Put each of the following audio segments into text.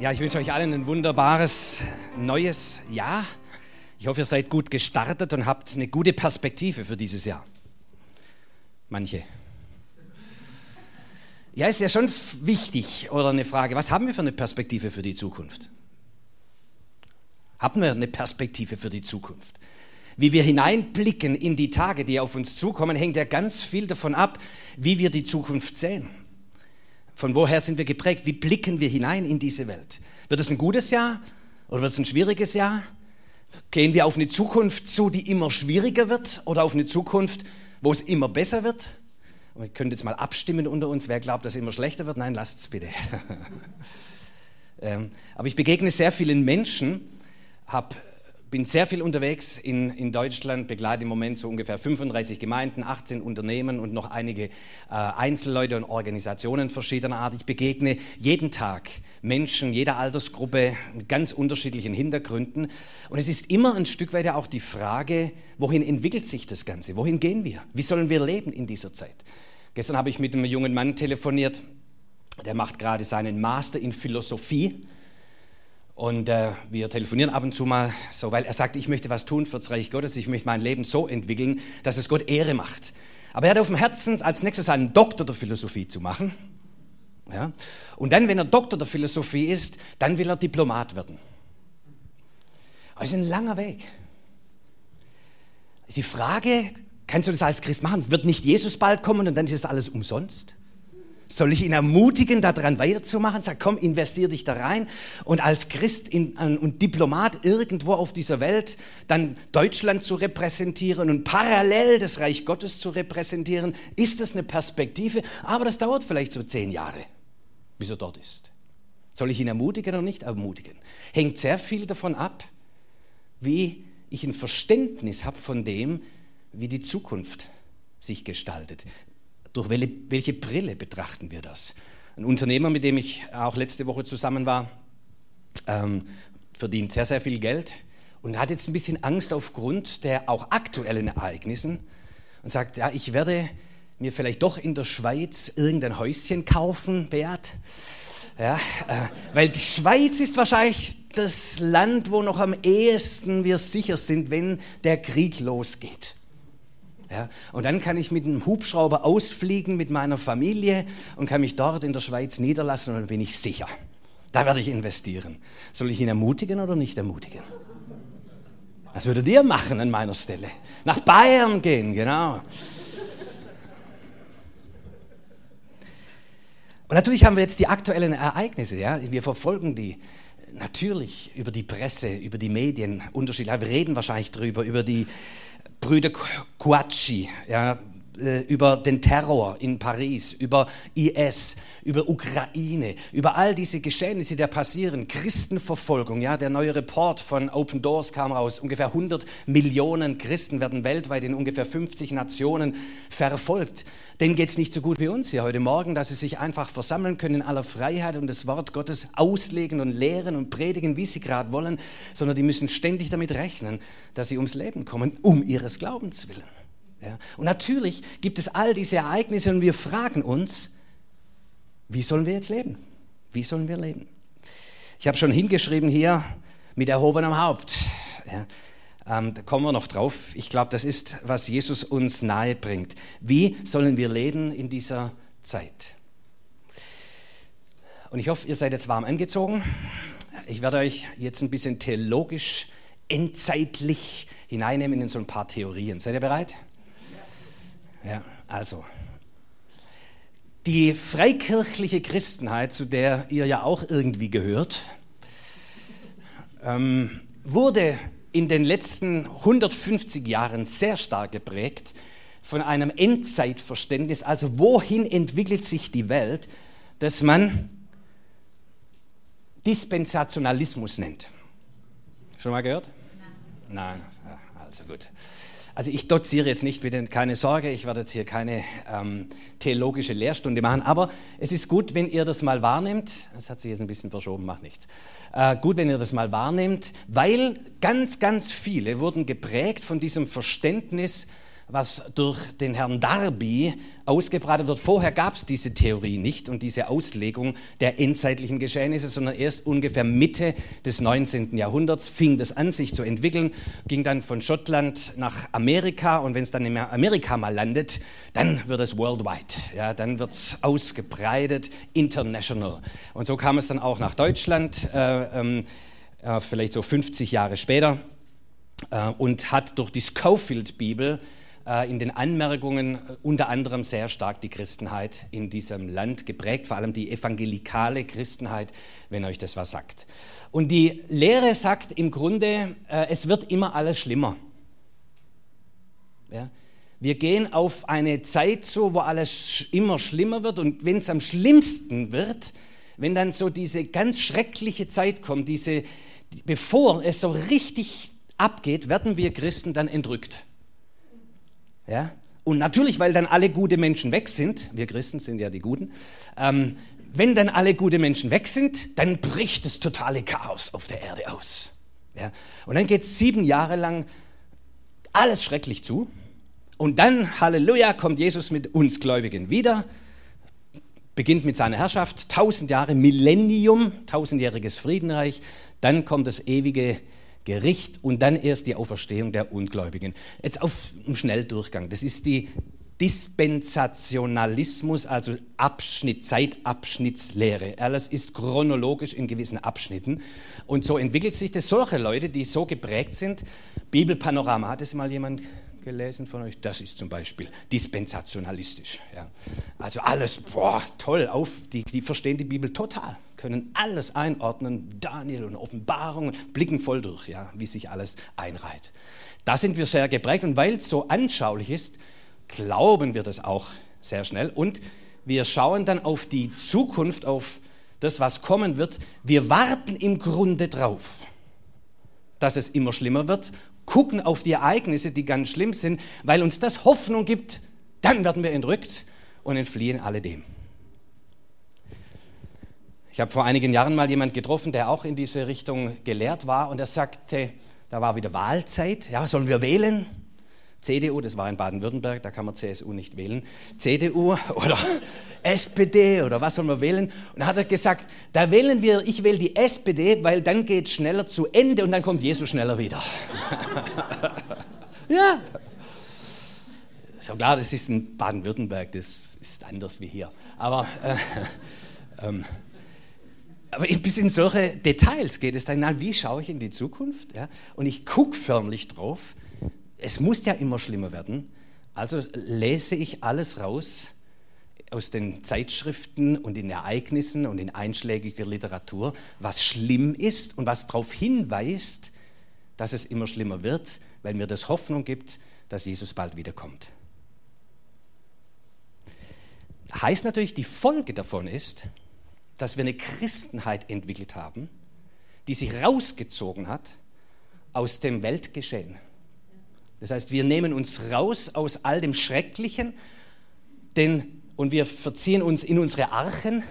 Ja, ich wünsche euch allen ein wunderbares neues Jahr. Ich hoffe, ihr seid gut gestartet und habt eine gute Perspektive für dieses Jahr. Manche. Ja, ist ja schon wichtig oder eine Frage, was haben wir für eine Perspektive für die Zukunft? Haben wir eine Perspektive für die Zukunft? Wie wir hineinblicken in die Tage, die auf uns zukommen, hängt ja ganz viel davon ab, wie wir die Zukunft sehen. Von woher sind wir geprägt? Wie blicken wir hinein in diese Welt? Wird es ein gutes Jahr oder wird es ein schwieriges Jahr? Gehen wir auf eine Zukunft zu, die immer schwieriger wird oder auf eine Zukunft, wo es immer besser wird? Und ihr könnt jetzt mal abstimmen unter uns, wer glaubt, dass es immer schlechter wird. Nein, lasst es bitte. ähm, aber ich begegne sehr vielen Menschen, habe bin sehr viel unterwegs in, in Deutschland, begleite im Moment so ungefähr 35 Gemeinden, 18 Unternehmen und noch einige äh, Einzelleute und Organisationen verschiedener Art. Ich begegne jeden Tag Menschen jeder Altersgruppe mit ganz unterschiedlichen Hintergründen. Und es ist immer ein Stück weit auch die Frage, wohin entwickelt sich das Ganze? Wohin gehen wir? Wie sollen wir leben in dieser Zeit? Gestern habe ich mit einem jungen Mann telefoniert, der macht gerade seinen Master in Philosophie und äh, wir telefonieren ab und zu mal so, weil er sagt, ich möchte was tun für das Reich Gottes, ich möchte mein Leben so entwickeln, dass es Gott Ehre macht. Aber er hat auf dem Herzen, als nächstes einen Doktor der Philosophie zu machen. Ja? Und dann, wenn er Doktor der Philosophie ist, dann will er Diplomat werden. Das ist ein langer Weg. Die Frage, kannst du das als Christ machen? Wird nicht Jesus bald kommen und dann ist das alles umsonst? Soll ich ihn ermutigen, daran weiterzumachen? Sag, komm, investier dich da rein. Und als Christ in, und Diplomat irgendwo auf dieser Welt dann Deutschland zu repräsentieren und parallel das Reich Gottes zu repräsentieren, ist das eine Perspektive. Aber das dauert vielleicht so zehn Jahre, bis er dort ist. Soll ich ihn ermutigen oder nicht ermutigen? Hängt sehr viel davon ab, wie ich ein Verständnis habe von dem, wie die Zukunft sich gestaltet. Durch welche, welche Brille betrachten wir das? Ein Unternehmer, mit dem ich auch letzte Woche zusammen war, ähm, verdient sehr, sehr viel Geld und hat jetzt ein bisschen Angst aufgrund der auch aktuellen Ereignissen und sagt, ja, ich werde mir vielleicht doch in der Schweiz irgendein Häuschen kaufen, Beat. Ja, äh, weil die Schweiz ist wahrscheinlich das Land, wo noch am ehesten wir sicher sind, wenn der Krieg losgeht. Ja, und dann kann ich mit einem Hubschrauber ausfliegen mit meiner Familie und kann mich dort in der Schweiz niederlassen und dann bin ich sicher. Da werde ich investieren. Soll ich ihn ermutigen oder nicht ermutigen? Was würdet ihr machen an meiner Stelle? Nach Bayern gehen, genau. Und natürlich haben wir jetzt die aktuellen Ereignisse. Ja? Wir verfolgen die natürlich über die Presse, über die Medien unterschiedlich. Wir reden wahrscheinlich drüber, über die Brüder Kouachi, ja, äh, über den Terror in Paris, über IS, über Ukraine, über all diese Geschehnisse, die da passieren, Christenverfolgung, ja, der neue Report von Open Doors kam raus, ungefähr 100 Millionen Christen werden weltweit in ungefähr 50 Nationen verfolgt. Denen geht es nicht so gut wie uns hier heute Morgen, dass sie sich einfach versammeln können in aller Freiheit und das Wort Gottes auslegen und lehren und predigen, wie sie gerade wollen, sondern die müssen ständig damit rechnen, dass sie ums Leben kommen, um ihres Glaubens willen. Ja. Und natürlich gibt es all diese Ereignisse und wir fragen uns, wie sollen wir jetzt leben? Wie sollen wir leben? Ich habe schon hingeschrieben hier mit erhobenem Haupt. Ja. Ähm, da kommen wir noch drauf. Ich glaube, das ist, was Jesus uns nahe bringt. Wie sollen wir leben in dieser Zeit? Und ich hoffe, ihr seid jetzt warm angezogen. Ich werde euch jetzt ein bisschen theologisch, endzeitlich hineinnehmen in so ein paar Theorien. Seid ihr bereit? Ja, also. Die freikirchliche Christenheit, zu der ihr ja auch irgendwie gehört, ähm, wurde in den letzten 150 Jahren sehr stark geprägt von einem Endzeitverständnis, also wohin entwickelt sich die Welt, das man Dispensationalismus nennt. Schon mal gehört? Nein. Nein. Also gut. Also ich doziere jetzt nicht, bitte keine Sorge, ich werde jetzt hier keine ähm, theologische Lehrstunde machen, aber es ist gut, wenn ihr das mal wahrnehmt, das hat sich jetzt ein bisschen verschoben, macht nichts, äh, gut, wenn ihr das mal wahrnehmt, weil ganz, ganz viele wurden geprägt von diesem Verständnis, was durch den Herrn Darby ausgebreitet wird. Vorher gab es diese Theorie nicht und diese Auslegung der endzeitlichen Geschehnisse, sondern erst ungefähr Mitte des 19. Jahrhunderts fing das an, sich zu entwickeln, ging dann von Schottland nach Amerika und wenn es dann in Amerika mal landet, dann wird es worldwide, ja, dann wird es ausgebreitet, international. Und so kam es dann auch nach Deutschland, äh, ähm, äh, vielleicht so 50 Jahre später äh, und hat durch die Schofield-Bibel in den Anmerkungen äh, unter anderem sehr stark die Christenheit in diesem Land geprägt, vor allem die evangelikale Christenheit, wenn euch das was sagt. Und die Lehre sagt im Grunde, äh, es wird immer alles schlimmer. Ja? Wir gehen auf eine Zeit zu, wo alles immer schlimmer wird und wenn es am schlimmsten wird, wenn dann so diese ganz schreckliche Zeit kommt, diese, bevor es so richtig abgeht, werden wir Christen dann entrückt. Ja? Und natürlich, weil dann alle gute Menschen weg sind, wir Christen sind ja die Guten, ähm, wenn dann alle gute Menschen weg sind, dann bricht das totale Chaos auf der Erde aus. Ja? Und dann geht es sieben Jahre lang alles schrecklich zu. Und dann, Halleluja, kommt Jesus mit uns Gläubigen wieder, beginnt mit seiner Herrschaft, tausend Jahre, Millennium, tausendjähriges Friedenreich, dann kommt das ewige Gericht und dann erst die Auferstehung der Ungläubigen. Jetzt auf dem Schnelldurchgang. Das ist die Dispensationalismus, also Abschnitt, Zeitabschnittslehre. Alles ist chronologisch in gewissen Abschnitten. Und so entwickelt sich das. Solche Leute, die so geprägt sind, Bibelpanorama, hat es mal jemand gelesen von euch? Das ist zum Beispiel dispensationalistisch. Ja. Also alles, boah, toll, auf, die, die verstehen die Bibel total, können alles einordnen, Daniel und Offenbarungen, blicken voll durch, ja, wie sich alles einreiht. Da sind wir sehr geprägt und weil es so anschaulich ist, glauben wir das auch sehr schnell und wir schauen dann auf die Zukunft, auf das, was kommen wird. Wir warten im Grunde drauf, dass es immer schlimmer wird gucken auf die Ereignisse, die ganz schlimm sind, weil uns das Hoffnung gibt, dann werden wir entrückt und entfliehen alledem. Ich habe vor einigen Jahren mal jemanden getroffen, der auch in diese Richtung gelehrt war und er sagte, da war wieder Wahlzeit, ja, sollen wir wählen? CDU, das war in Baden-Württemberg, da kann man CSU nicht wählen, CDU oder SPD oder was soll man wählen? Und hat er gesagt, da wählen wir, ich wähle die SPD, weil dann geht es schneller zu Ende und dann kommt Jesus schneller wieder. ja. So klar, das ist in Baden-Württemberg, das ist anders wie hier. Aber, äh, ähm, aber bis in solche Details geht es dann, wie schaue ich in die Zukunft? Ja? Und ich gucke förmlich drauf es muss ja immer schlimmer werden. Also lese ich alles raus aus den Zeitschriften und den Ereignissen und in einschlägiger Literatur, was schlimm ist und was darauf hinweist, dass es immer schlimmer wird, weil mir das Hoffnung gibt, dass Jesus bald wiederkommt. Heißt natürlich, die Folge davon ist, dass wir eine Christenheit entwickelt haben, die sich rausgezogen hat aus dem Weltgeschehen. Das heißt, wir nehmen uns raus aus all dem Schrecklichen denn, und wir verziehen uns in unsere Archen,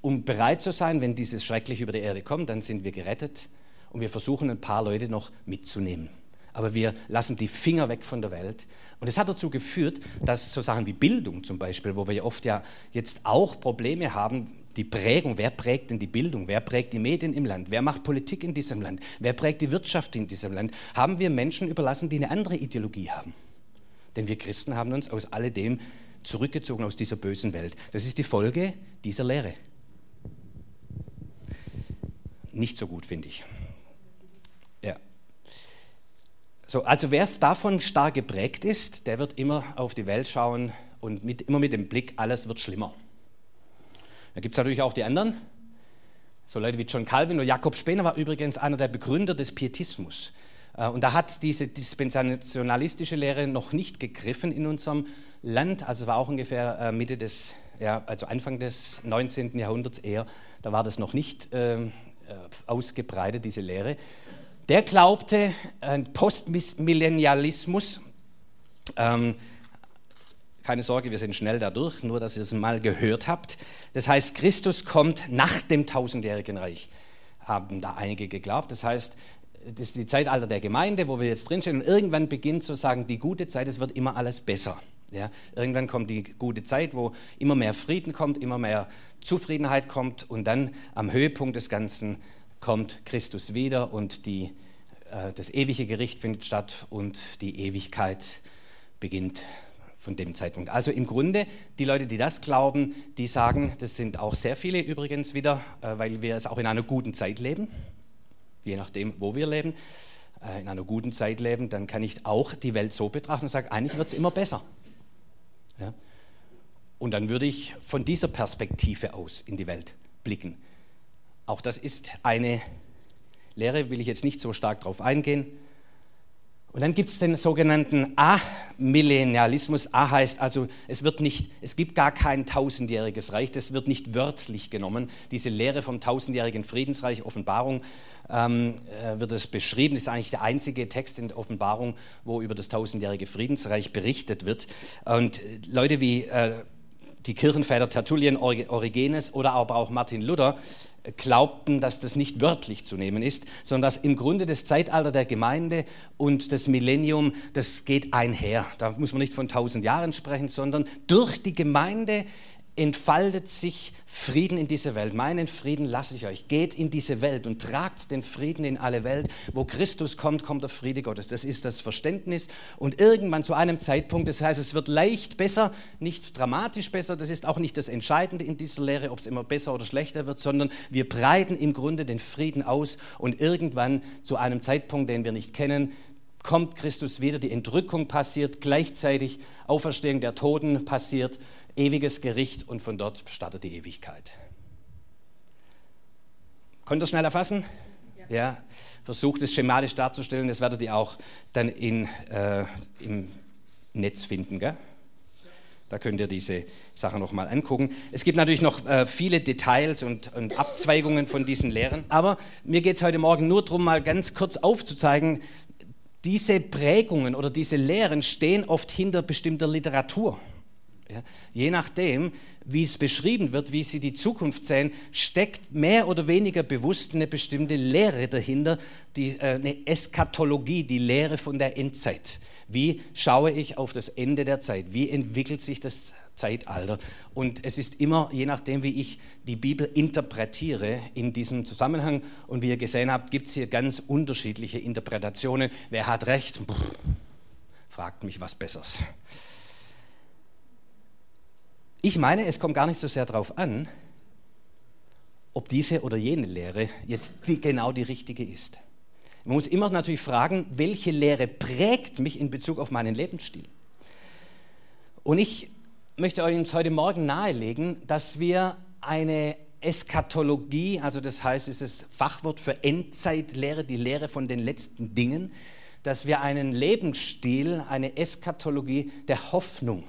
um bereit zu sein, wenn dieses Schreckliche über die Erde kommt, dann sind wir gerettet und wir versuchen ein paar Leute noch mitzunehmen. Aber wir lassen die Finger weg von der Welt. Und es hat dazu geführt, dass so Sachen wie Bildung zum Beispiel, wo wir ja oft ja jetzt auch Probleme haben, die Prägung, wer prägt denn die Bildung, wer prägt die Medien im Land, wer macht Politik in diesem Land, wer prägt die Wirtschaft in diesem Land, haben wir Menschen überlassen, die eine andere Ideologie haben. Denn wir Christen haben uns aus alledem zurückgezogen aus dieser bösen Welt. Das ist die Folge dieser Lehre. Nicht so gut, finde ich. Ja. So, also wer davon stark geprägt ist, der wird immer auf die Welt schauen und mit, immer mit dem Blick, alles wird schlimmer. Da gibt es natürlich auch die anderen. So Leute wie John Calvin oder Jakob Spener war übrigens einer der Begründer des Pietismus. Äh, und da hat diese dispensationalistische Lehre noch nicht gegriffen in unserem Land. Also war auch ungefähr äh, Mitte des, ja, also Anfang des 19. Jahrhunderts eher. Da war das noch nicht äh, äh, ausgebreitet, diese Lehre. Der glaubte an Postmillennialismus. Ähm, keine Sorge, wir sind schnell dadurch, nur dass ihr es mal gehört habt. Das heißt, Christus kommt nach dem tausendjährigen Reich, haben da einige geglaubt. Das heißt, das ist die Zeitalter der Gemeinde, wo wir jetzt drinstehen. Und irgendwann beginnt zu sagen, die gute Zeit, es wird immer alles besser. Ja, irgendwann kommt die gute Zeit, wo immer mehr Frieden kommt, immer mehr Zufriedenheit kommt und dann am Höhepunkt des Ganzen kommt Christus wieder und die, äh, das ewige Gericht findet statt und die Ewigkeit beginnt von dem Zeitpunkt. Also im Grunde, die Leute, die das glauben, die sagen, das sind auch sehr viele übrigens wieder, äh, weil wir es auch in einer guten Zeit leben, je nachdem, wo wir leben, äh, in einer guten Zeit leben, dann kann ich auch die Welt so betrachten und sagen, eigentlich wird es immer besser. Ja? Und dann würde ich von dieser Perspektive aus in die Welt blicken. Auch das ist eine Lehre, will ich jetzt nicht so stark darauf eingehen. Und dann gibt es den sogenannten Amillennialismus. A heißt also, es wird nicht, es gibt gar kein tausendjähriges Reich, das wird nicht wörtlich genommen. Diese Lehre vom tausendjährigen Friedensreich, Offenbarung, ähm, äh, wird es beschrieben. Das ist eigentlich der einzige Text in der Offenbarung, wo über das tausendjährige Friedensreich berichtet wird. Und äh, Leute wie äh, die Kirchenväter Tertullien, Origenes oder aber auch Martin Luther glaubten, dass das nicht wörtlich zu nehmen ist, sondern dass im Grunde das Zeitalter der Gemeinde und das Millennium, das geht einher. Da muss man nicht von tausend Jahren sprechen, sondern durch die Gemeinde entfaltet sich Frieden in diese Welt. Meinen Frieden lasse ich euch. Geht in diese Welt und tragt den Frieden in alle Welt. Wo Christus kommt, kommt der Friede Gottes. Das ist das Verständnis. Und irgendwann zu einem Zeitpunkt, das heißt, es wird leicht besser, nicht dramatisch besser. Das ist auch nicht das Entscheidende in dieser Lehre, ob es immer besser oder schlechter wird, sondern wir breiten im Grunde den Frieden aus. Und irgendwann zu einem Zeitpunkt, den wir nicht kennen, kommt Christus wieder, die Entrückung passiert, gleichzeitig Auferstehung der Toten passiert ewiges Gericht und von dort startet die Ewigkeit. Könnt ihr es schnell erfassen? Ja. ja. Versucht es schematisch darzustellen, das werdet ihr auch dann in, äh, im Netz finden. Gell? Da könnt ihr diese Sache nochmal angucken. Es gibt natürlich noch äh, viele Details und, und, Abzweigungen von diesen Lehren. Aber mir geht es heute Morgen nur darum, mal ganz kurz aufzuzeigen, diese Prägungen oder diese Lehren stehen oft hinter bestimmter Literatur. Ja, je nachdem, wie es beschrieben wird, wie sie die Zukunft sehen, steckt mehr oder weniger bewusst eine bestimmte Lehre dahinter, die, äh, eine Eskatologie, die Lehre von der Endzeit. Wie schaue ich auf das Ende der Zeit? Wie entwickelt sich das Zeitalter? Und es ist immer, je nachdem, wie ich die Bibel interpretiere in diesem Zusammenhang, und wie ihr gesehen habt, gibt es hier ganz unterschiedliche Interpretationen. Wer hat recht? Brr, fragt mich was Besseres. Ich meine, es kommt gar nicht so sehr darauf an, ob diese oder jene Lehre jetzt genau die richtige ist. Man muss immer natürlich fragen, welche Lehre prägt mich in Bezug auf meinen Lebensstil. Und ich möchte euch heute Morgen nahelegen, dass wir eine Eskatologie, also das heißt, es ist Fachwort für Endzeitlehre, die Lehre von den letzten Dingen, dass wir einen Lebensstil, eine Eskatologie der Hoffnung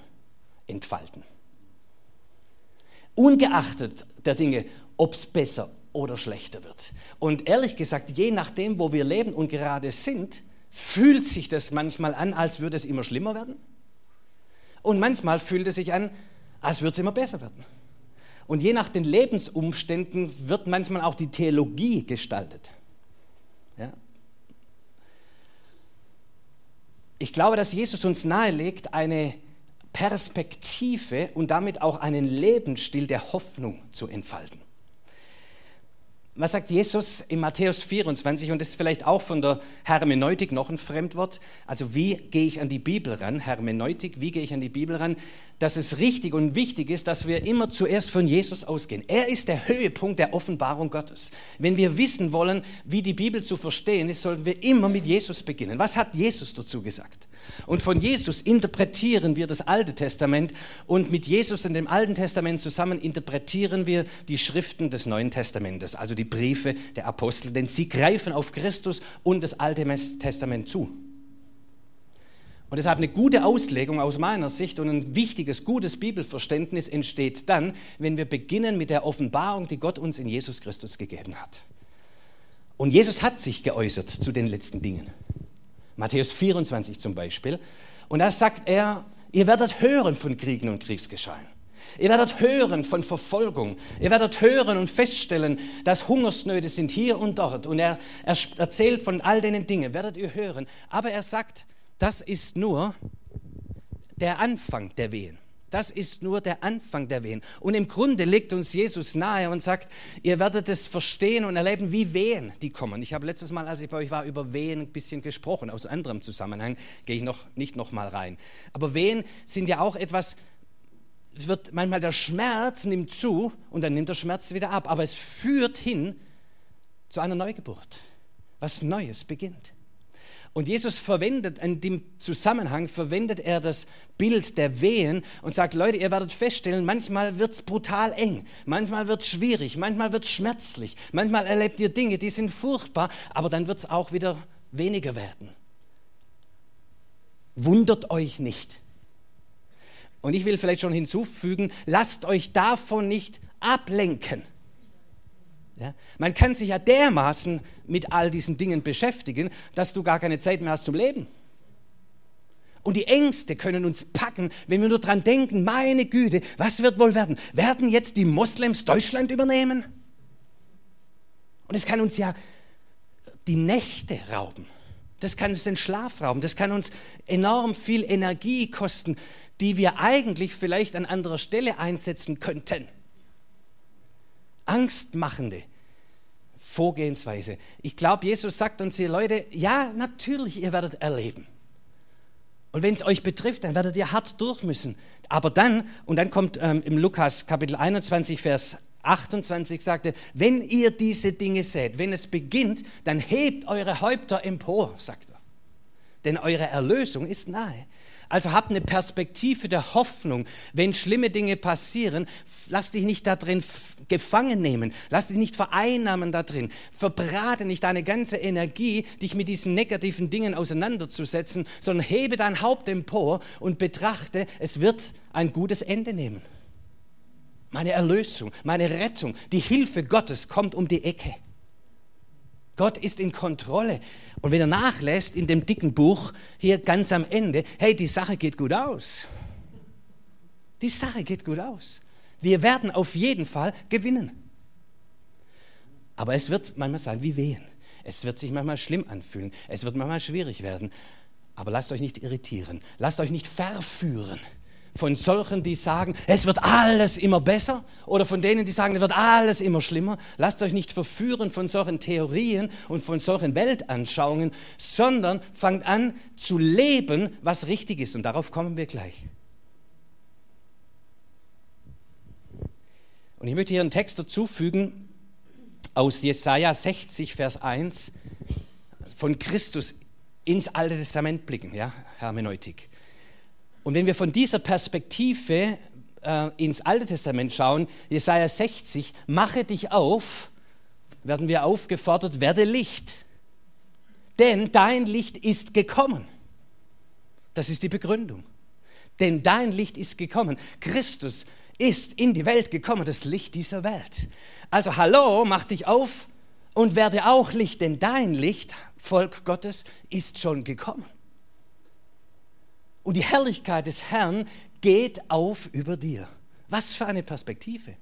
entfalten ungeachtet der Dinge, ob es besser oder schlechter wird. Und ehrlich gesagt, je nachdem, wo wir leben und gerade sind, fühlt sich das manchmal an, als würde es immer schlimmer werden. Und manchmal fühlt es sich an, als würde es immer besser werden. Und je nach den Lebensumständen wird manchmal auch die Theologie gestaltet. Ja? Ich glaube, dass Jesus uns nahelegt, eine Perspektive und damit auch einen Lebensstil der Hoffnung zu entfalten. Was sagt Jesus in Matthäus 24? Und das ist vielleicht auch von der Hermeneutik noch ein Fremdwort. Also wie gehe ich an die Bibel ran? Hermeneutik, wie gehe ich an die Bibel ran? Dass es richtig und wichtig ist, dass wir immer zuerst von Jesus ausgehen. Er ist der Höhepunkt der Offenbarung Gottes. Wenn wir wissen wollen, wie die Bibel zu verstehen ist, sollten wir immer mit Jesus beginnen. Was hat Jesus dazu gesagt? Und von Jesus interpretieren wir das Alte Testament und mit Jesus und dem Alten Testament zusammen interpretieren wir die Schriften des Neuen Testamentes, also die Briefe der Apostel, denn sie greifen auf Christus und das Alte Testament zu. Und deshalb eine gute Auslegung aus meiner Sicht und ein wichtiges, gutes Bibelverständnis entsteht dann, wenn wir beginnen mit der Offenbarung, die Gott uns in Jesus Christus gegeben hat. Und Jesus hat sich geäußert zu den letzten Dingen. Matthäus 24 zum Beispiel. Und da sagt er, ihr werdet hören von Kriegen und Kriegsgeschehen. Ihr werdet hören von Verfolgung. Ihr werdet hören und feststellen, dass Hungersnöte sind hier und dort. Und er, er erzählt von all den Dingen, werdet ihr hören. Aber er sagt, das ist nur der Anfang der Wehen. Das ist nur der Anfang der Wehen. Und im Grunde legt uns Jesus nahe und sagt, ihr werdet es verstehen und erleben, wie Wehen die kommen. Ich habe letztes Mal, als ich bei euch war, über Wehen ein bisschen gesprochen. Aus anderem Zusammenhang gehe ich noch nicht noch mal rein. Aber Wehen sind ja auch etwas, wird manchmal der Schmerz nimmt zu und dann nimmt der Schmerz wieder ab. Aber es führt hin zu einer Neugeburt. Was Neues beginnt. Und Jesus verwendet in dem Zusammenhang, verwendet er das Bild der Wehen und sagt, Leute, ihr werdet feststellen, manchmal wird es brutal eng, manchmal wird es schwierig, manchmal wird es schmerzlich, manchmal erlebt ihr Dinge, die sind furchtbar, aber dann wird es auch wieder weniger werden. Wundert euch nicht. Und ich will vielleicht schon hinzufügen, lasst euch davon nicht ablenken. Ja? Man kann sich ja dermaßen mit all diesen Dingen beschäftigen, dass du gar keine Zeit mehr hast zum Leben. Und die Ängste können uns packen, wenn wir nur dran denken, meine Güte, was wird wohl werden? Werden jetzt die Moslems Deutschland übernehmen? Und es kann uns ja die Nächte rauben. Das kann uns den Schlaf rauben. Das kann uns enorm viel Energie kosten, die wir eigentlich vielleicht an anderer Stelle einsetzen könnten. Angstmachende Vorgehensweise. Ich glaube, Jesus sagt uns hier, Leute, ja, natürlich, ihr werdet erleben. Und wenn es euch betrifft, dann werdet ihr hart durch müssen. Aber dann, und dann kommt ähm, im Lukas Kapitel 21, Vers 28, sagte, wenn ihr diese Dinge seht, wenn es beginnt, dann hebt eure Häupter empor, sagt er. Denn eure Erlösung ist nahe. Also habt eine Perspektive der Hoffnung. Wenn schlimme Dinge passieren, lass dich nicht da drin gefangen nehmen. Lass dich nicht vereinnahmen da drin. Verbrate nicht deine ganze Energie, dich mit diesen negativen Dingen auseinanderzusetzen, sondern hebe dein Haupt empor und betrachte, es wird ein gutes Ende nehmen. Meine Erlösung, meine Rettung, die Hilfe Gottes kommt um die Ecke. Gott ist in Kontrolle. Und wenn er nachlässt in dem dicken Buch, hier ganz am Ende, hey, die Sache geht gut aus. Die Sache geht gut aus. Wir werden auf jeden Fall gewinnen. Aber es wird manchmal sein wie Wehen. Es wird sich manchmal schlimm anfühlen. Es wird manchmal schwierig werden. Aber lasst euch nicht irritieren. Lasst euch nicht verführen von solchen, die sagen, es wird alles immer besser oder von denen, die sagen, es wird alles immer schlimmer. Lasst euch nicht verführen von solchen Theorien und von solchen Weltanschauungen, sondern fangt an zu leben, was richtig ist. Und darauf kommen wir gleich. Und ich möchte hier einen Text dazufügen aus Jesaja 60, Vers 1, von Christus ins Alte Testament blicken, ja, Hermeneutik. Und wenn wir von dieser Perspektive äh, ins Alte Testament schauen, Jesaja 60, mache dich auf, werden wir aufgefordert, werde Licht. Denn dein Licht ist gekommen. Das ist die Begründung. Denn dein Licht ist gekommen. Christus ist in die Welt gekommen, das Licht dieser Welt. Also hallo, mach dich auf und werde auch Licht, denn dein Licht, Volk Gottes, ist schon gekommen. Und die Herrlichkeit des Herrn geht auf über dir. Was für eine Perspektive.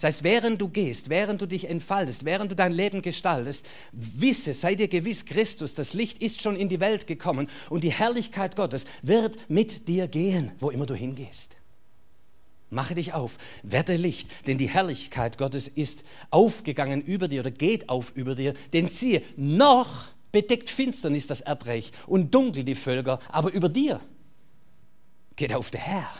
Das heißt, während du gehst, während du dich entfaltest, während du dein Leben gestaltest, wisse, sei dir gewiss, Christus, das Licht ist schon in die Welt gekommen und die Herrlichkeit Gottes wird mit dir gehen, wo immer du hingehst. Mache dich auf, werde Licht, denn die Herrlichkeit Gottes ist aufgegangen über dir oder geht auf über dir. Denn siehe, noch bedeckt Finsternis das Erdreich und dunkel die Völker, aber über dir geht auf der Herr.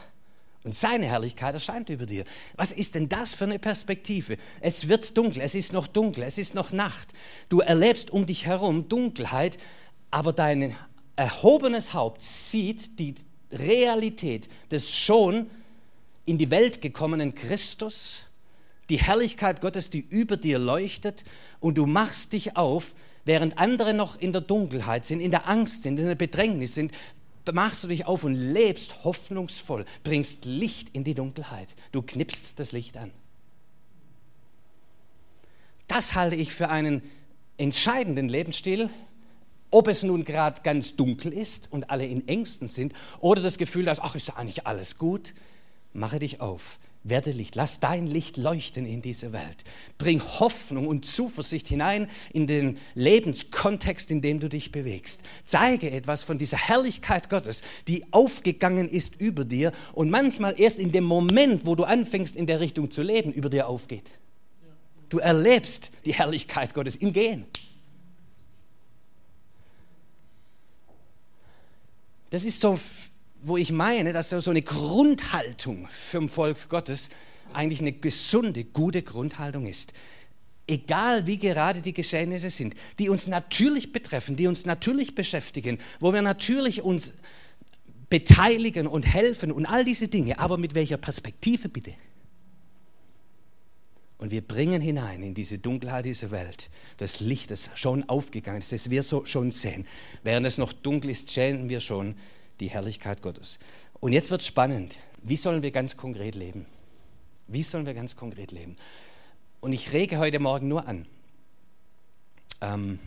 Und seine Herrlichkeit erscheint über dir. Was ist denn das für eine Perspektive? Es wird dunkel, es ist noch dunkel, es ist noch Nacht. Du erlebst um dich herum Dunkelheit, aber dein erhobenes Haupt sieht die Realität des schon in die Welt gekommenen Christus, die Herrlichkeit Gottes, die über dir leuchtet und du machst dich auf, während andere noch in der Dunkelheit sind, in der Angst sind, in der Bedrängnis sind, machst du dich auf und lebst hoffnungsvoll, bringst Licht in die Dunkelheit. Du knipst das Licht an. Das halte ich für einen entscheidenden Lebensstil, ob es nun gerade ganz dunkel ist und alle in Ängsten sind oder das Gefühl, dass, ach, ist ja eigentlich alles gut. mache dich auf, werde Licht, lass dein Licht leuchten in diese Welt. Bring Hoffnung und Zuversicht hinein in den Lebenskontext, in dem du dich bewegst. Zeige etwas von dieser Herrlichkeit Gottes, die aufgegangen ist über dir und manchmal erst in dem Moment, wo du anfängst, in der Richtung zu leben, über dir aufgeht. Du erlebst die Herrlichkeit Gottes im Gehen. Das ist so wo ich meine, dass so eine Grundhaltung das Volk Gottes eigentlich eine gesunde, gute Grundhaltung ist. Egal wie gerade die Geschehnisse sind, die uns natürlich betreffen, die uns natürlich beschäftigen, wo wir natürlich uns beteiligen und helfen und all diese Dinge, aber mit welcher Perspektive bitte? Und wir bringen hinein in diese Dunkelheit dieser Welt das Licht, das schon aufgegangen ist, das wir so schon sehen. Während es noch dunkel ist, sehen wir schon die Herrlichkeit Gottes. Und jetzt wird spannend. Wie sollen wir ganz konkret leben? Wie sollen wir ganz konkret leben? Und ich rege heute Morgen nur an. Ähm,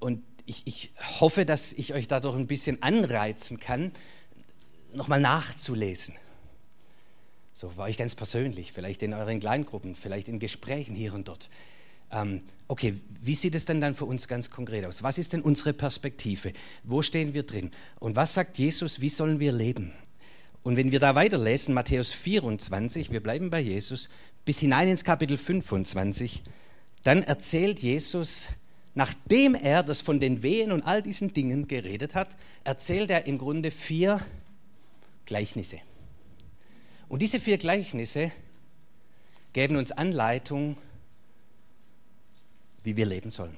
und ich, ich hoffe, dass ich euch dadurch ein bisschen anreizen kann, nochmal nachzulesen. So für euch ganz persönlich, vielleicht in euren Kleingruppen, vielleicht in Gesprächen hier und dort. Ähm, okay, wie sieht es denn dann für uns ganz konkret aus? Was ist denn unsere Perspektive? Wo stehen wir drin? Und was sagt Jesus, wie sollen wir leben? Und wenn wir da weiterlesen, Matthäus 24, wir bleiben bei Jesus, bis hinein ins Kapitel 25, dann erzählt Jesus, nachdem er das von den Wehen und all diesen Dingen geredet hat, erzählt er im Grunde vier Gleichnisse. Und diese vier Gleichnisse geben uns Anleitung, wie wir leben sollen.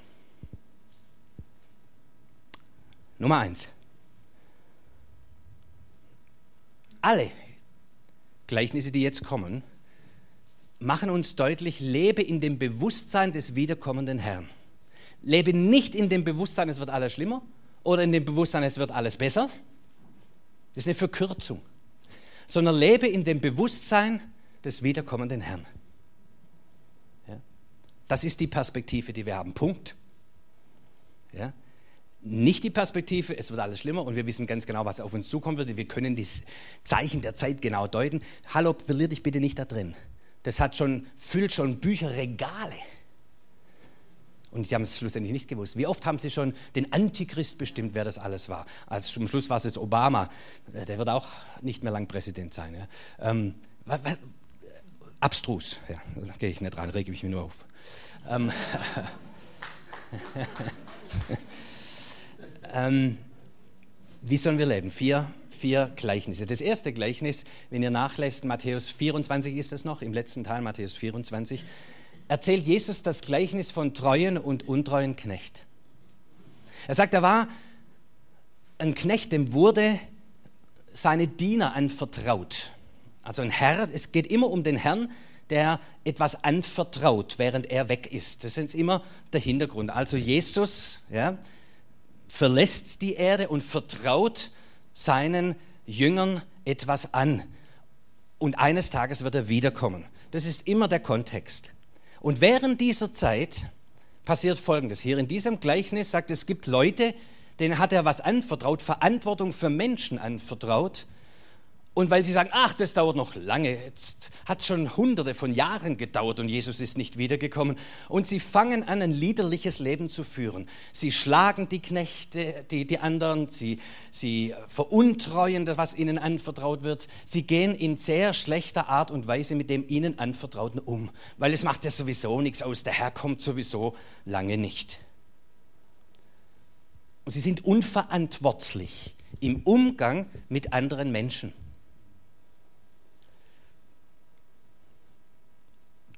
Nummer eins. Alle Gleichnisse, die jetzt kommen, machen uns deutlich, lebe in dem Bewusstsein des wiederkommenden Herrn. Lebe nicht in dem Bewusstsein, es wird alles schlimmer oder in dem Bewusstsein, es wird alles besser. Das ist eine Verkürzung. Sondern lebe in dem Bewusstsein des wiederkommenden Herrn. Das ist die Perspektive, die wir haben. Punkt. Ja? Nicht die Perspektive, es wird alles schlimmer und wir wissen ganz genau, was auf uns zukommen wird. Wir können die Zeichen der Zeit genau deuten. Hallo, verlier dich bitte nicht da drin. Das hat schon, füllt schon Bücherregale. Und sie haben es schlussendlich nicht gewusst. Wie oft haben sie schon den Antichrist bestimmt, wer das alles war? Als zum Schluss war es jetzt Obama. Äh, der wird auch nicht mehr lang Präsident sein. Ja? Ähm, abstrus. Ja, da gehe ich nicht rein, rege ich mich nur auf. Ähm, ähm, wie sollen wir leben? Vier, vier Gleichnisse. Das erste Gleichnis, wenn ihr nachlässt, Matthäus 24 ist es noch, im letzten Teil, Matthäus 24, erzählt Jesus das Gleichnis von treuen und untreuen Knecht. Er sagt, er war ein Knecht, dem wurde seine Diener anvertraut. Also ein Herr, es geht immer um den Herrn, der etwas anvertraut, während er weg ist. Das ist immer der Hintergrund. Also Jesus ja, verlässt die Erde und vertraut seinen Jüngern etwas an. Und eines Tages wird er wiederkommen. Das ist immer der Kontext. Und während dieser Zeit passiert Folgendes. Hier in diesem Gleichnis sagt es gibt Leute, denen hat er was anvertraut, Verantwortung für Menschen anvertraut. Und weil sie sagen, ach, das dauert noch lange, es hat schon hunderte von Jahren gedauert und Jesus ist nicht wiedergekommen. Und sie fangen an, ein liederliches Leben zu führen. Sie schlagen die Knechte, die, die anderen, sie, sie veruntreuen das, was ihnen anvertraut wird. Sie gehen in sehr schlechter Art und Weise mit dem ihnen Anvertrauten um, weil es macht ja sowieso nichts aus, der Herr kommt sowieso lange nicht. Und sie sind unverantwortlich im Umgang mit anderen Menschen.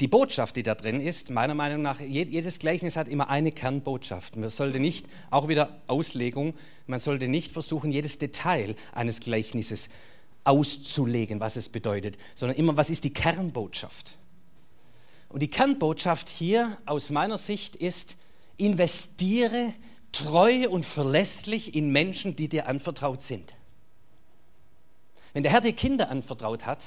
Die Botschaft, die da drin ist, meiner Meinung nach, jedes Gleichnis hat immer eine Kernbotschaft. Man sollte nicht, auch wieder Auslegung, man sollte nicht versuchen, jedes Detail eines Gleichnisses auszulegen, was es bedeutet, sondern immer, was ist die Kernbotschaft? Und die Kernbotschaft hier aus meiner Sicht ist, investiere treu und verlässlich in Menschen, die dir anvertraut sind. Wenn der Herr dir Kinder anvertraut hat,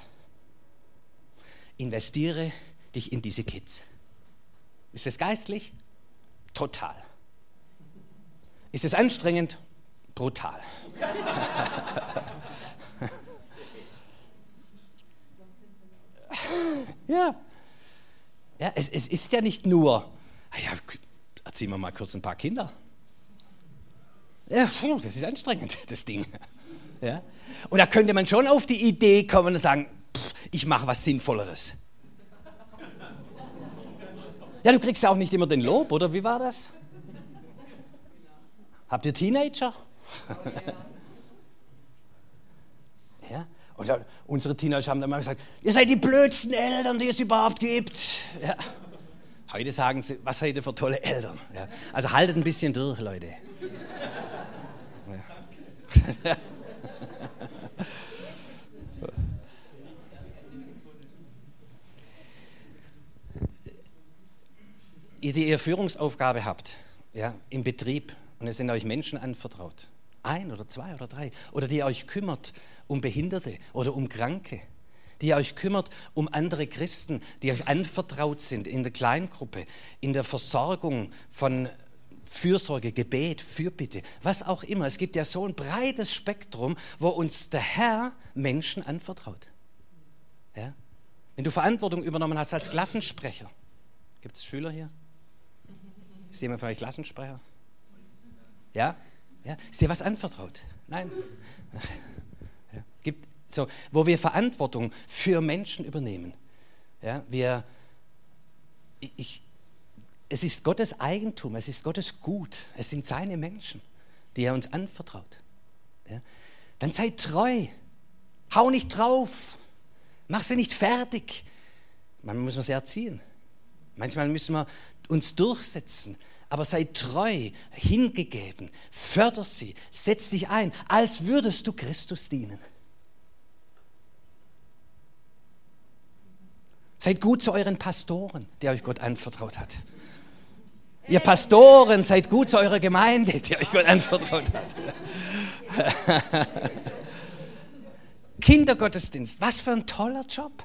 investiere dich in diese Kids. Ist es geistlich? Total. Ist es anstrengend? Brutal. ja. ja es, es, ist ja nicht nur, ah ja, erziehen wir mal kurz ein paar Kinder. Ja, pfuh, das ist anstrengend, das Ding. Ja? Und da könnte man schon auf die Idee kommen und sagen, pff, ich mache was Sinnvolleres. Ja, du kriegst ja auch nicht immer den Lob, oder wie war das? Habt ihr Teenager? ja. Und dann, unsere Teenager haben dann mal gesagt, ihr seid die blödsten Eltern, die es überhaupt gibt. Ja. Heute sagen sie, was seid ihr für tolle Eltern? Ja. Also haltet ein bisschen durch, Leute. Ja. ihr, die ihr Führungsaufgabe habt, ja, im Betrieb, und es sind euch Menschen anvertraut, ein oder zwei oder drei, oder die euch kümmert um Behinderte oder um Kranke, die euch kümmert um andere Christen, die euch anvertraut sind in der Kleingruppe, in der Versorgung von Fürsorge, Gebet, Fürbitte, was auch immer. Es gibt ja so ein breites Spektrum, wo uns der Herr Menschen anvertraut. Ja? Wenn du Verantwortung übernommen hast als Klassensprecher, gibt es Schüler hier? Ist jemand von euch Klassensprecher? Ja? ja? Ist dir was anvertraut? Nein? Ja. Gibt so, wo wir Verantwortung für Menschen übernehmen. Ja, wir, ich, es ist Gottes Eigentum, es ist Gottes Gut, es sind seine Menschen, die er uns anvertraut. Ja, dann sei treu, hau nicht drauf, mach sie nicht fertig. Manchmal muss man sie erziehen. Manchmal müssen wir uns durchsetzen. Aber sei treu, hingegeben, förder sie, setz dich ein, als würdest du Christus dienen. Seid gut zu euren Pastoren, die euch Gott anvertraut hat. Ihr Pastoren, seid gut zu eurer Gemeinde, die euch Gott anvertraut hat. Kindergottesdienst, was für ein toller Job.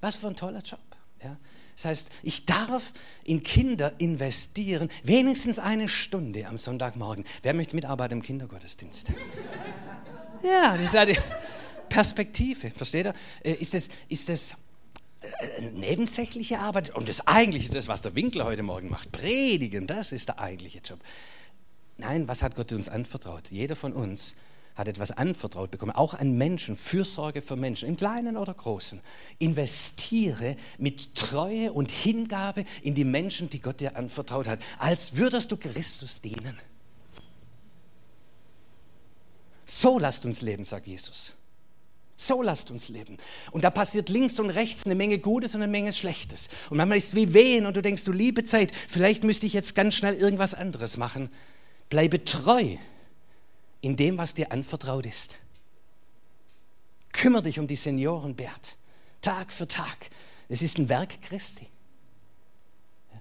Was für ein toller Job. Ja? Das heißt, ich darf in Kinder investieren, wenigstens eine Stunde am Sonntagmorgen. Wer möchte mitarbeiten im Kindergottesdienst? Ja, das ist eine Perspektive, versteht ihr? Äh, ist das, ist das äh, nebensächliche Arbeit? Und das eigentliche, das, was der Winkler heute Morgen macht, predigen, das ist der eigentliche Job. Nein, was hat Gott uns anvertraut? Jeder von uns hat etwas anvertraut bekommen, auch an Menschen, Fürsorge für Menschen, im Kleinen oder Großen. Investiere mit Treue und Hingabe in die Menschen, die Gott dir anvertraut hat, als würdest du Christus dienen. So lasst uns leben, sagt Jesus. So lasst uns leben. Und da passiert links und rechts eine Menge Gutes und eine Menge Schlechtes. Und manchmal ist es wie Wehen und du denkst, du liebe Zeit, vielleicht müsste ich jetzt ganz schnell irgendwas anderes machen. Bleibe treu in dem, was dir anvertraut ist. Kümmere dich um die Senioren, Bert, Tag für Tag. Es ist ein Werk Christi. Ja.